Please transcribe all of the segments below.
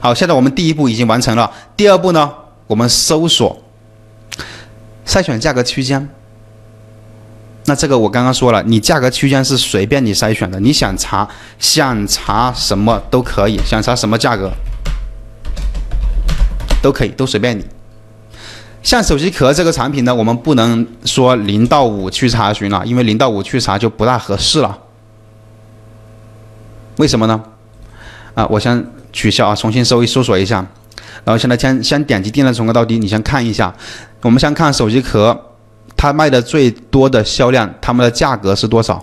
好，现在我们第一步已经完成了，第二步呢，我们搜索筛选价格区间。那这个我刚刚说了，你价格区间是随便你筛选的，你想查想查什么都可以，想查什么价格都可以，都随便你。像手机壳这个产品呢，我们不能说零到五去查询了，因为零到五去查就不大合适了。为什么呢？啊，我先取消啊，重新搜一搜索一下，然后现在先先点击订单从高到低，你先看一下，我们先看手机壳。它卖的最多的销量，他们的价格是多少？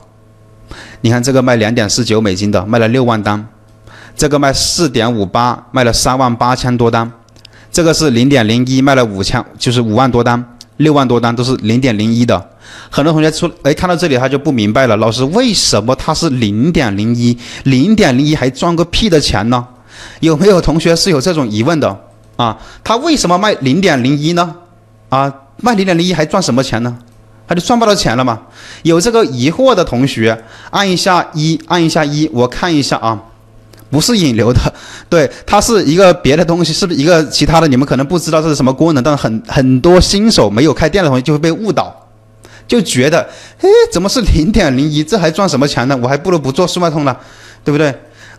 你看这个卖两点四九美金的，卖了六万单；这个卖四点五八，卖了三万八千多单；这个是零点零一，卖了五千，就是五万多单，六万多单都是零点零一的。很多同学出，哎，看到这里他就不明白了，老师为什么它是零点零一？零点零一还赚个屁的钱呢？有没有同学是有这种疑问的啊？他为什么卖零点零一呢？啊？卖零点零一还赚什么钱呢？他就赚不到钱了嘛？有这个疑惑的同学，按一下一，按一下一，我看一下啊，不是引流的，对，它是一个别的东西，是不是一个其他的？你们可能不知道这是什么功能，但是很很多新手没有开店的同学就会被误导，就觉得，哎，怎么是零点零一？这还赚什么钱呢？我还不如不做速卖通了，对不对？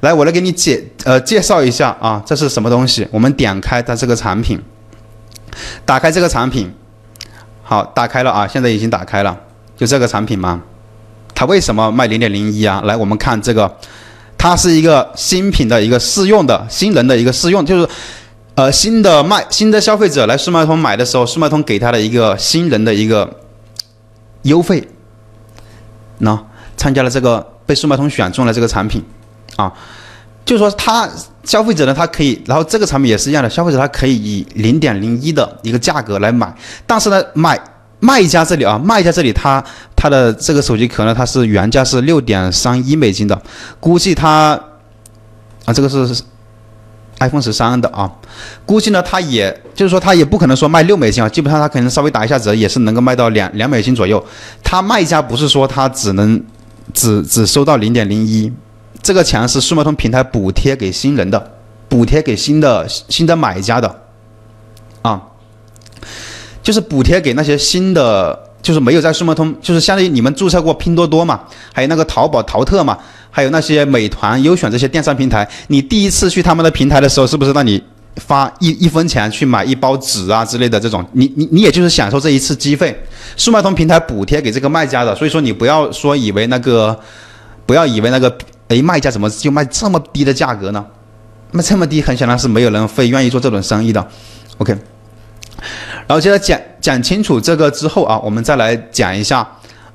来，我来给你解呃介绍一下啊，这是什么东西？我们点开它这个产品，打开这个产品。好，打开了啊！现在已经打开了，就这个产品吗？它为什么卖零点零一啊？来，我们看这个，它是一个新品的一个试用的新人的一个试用，就是呃新的卖新的消费者来速卖通买的时候，速卖通给他的一个新人的一个优惠，那参加了这个被速卖通选中了这个产品啊。就是说，他消费者呢，他可以，然后这个产品也是一样的，消费者他可以以零点零一的一个价格来买，但是呢，买卖家这里啊，卖家这里他他的这个手机壳呢，它是原价是六点三一美金的，估计他啊，这个是 iPhone 十三的啊，估计呢，他也就是说，他也不可能说卖六美金啊，基本上他可能稍微打一下折，也是能够卖到两两美金左右。他卖家不是说他只能只只收到零点零一。这个钱是速卖通平台补贴给新人的，补贴给新的新的买家的，啊，就是补贴给那些新的，就是没有在速卖通，就是相当于你们注册过拼多多嘛，还有那个淘宝淘特嘛，还有那些美团优选这些电商平台，你第一次去他们的平台的时候，是不是让你发一一分钱去买一包纸啊之类的这种？你你你也就是享受这一次机会，速卖通平台补贴给这个卖家的，所以说你不要说以为那个，不要以为那个。哎，卖家怎么就卖这么低的价格呢？卖这么低，很显然是没有人会愿意做这种生意的。OK，然后接着讲讲清楚这个之后啊，我们再来讲一下，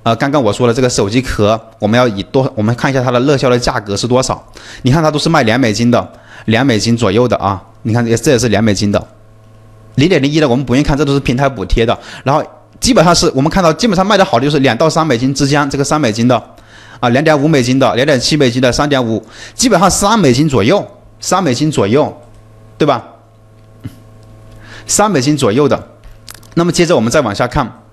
呃，刚刚我说的这个手机壳，我们要以多，我们看一下它的热销的价格是多少。你看它都是卖两美金的，两美金左右的啊。你看，也这也是两美金的，零点零一的我们不用看，这都是平台补贴的。然后基本上是我们看到，基本上卖的好的就是两到三美金之间，这个三美金的。啊，两点五美金的，两点七美金的，三点五，基本上三美金左右，三美金左右，对吧？三美金左右的，那么接着我们再往下看，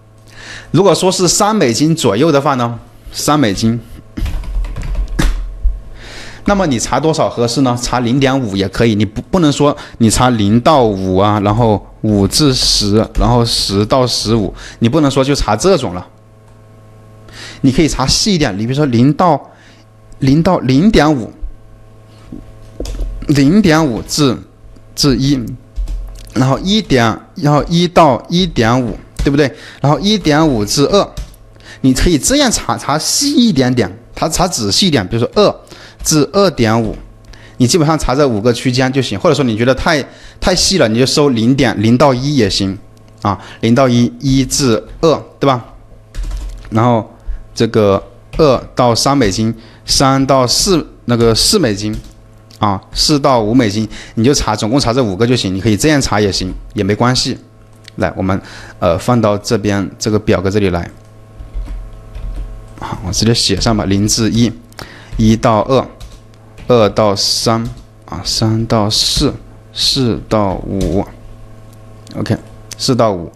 如果说是三美金左右的话呢，三美金，那么你查多少合适呢？查零点五也可以，你不不能说你查零到五啊，然后五至十，然后十到十五，你不能说就查这种了。你可以查细一点，你比如说零到零到零点五，零点五至至一，然后一点，然后一到一点五，对不对？然后一点五至二，你可以这样查查细一点点，查查仔细一点，比如说二至二点五，你基本上查这五个区间就行。或者说你觉得太太细了，你就搜零点零到一也行啊，零到一，一至二，对吧？然后。这个二到三美金，三到四那个四美金，啊，四到五美金，你就查，总共查这五个就行。你可以这样查也行，也没关系。来，我们呃放到这边这个表格这里来。好，我直接写上吧，零至一，一到二，二到三，啊，三到四，四到五，OK，四到五。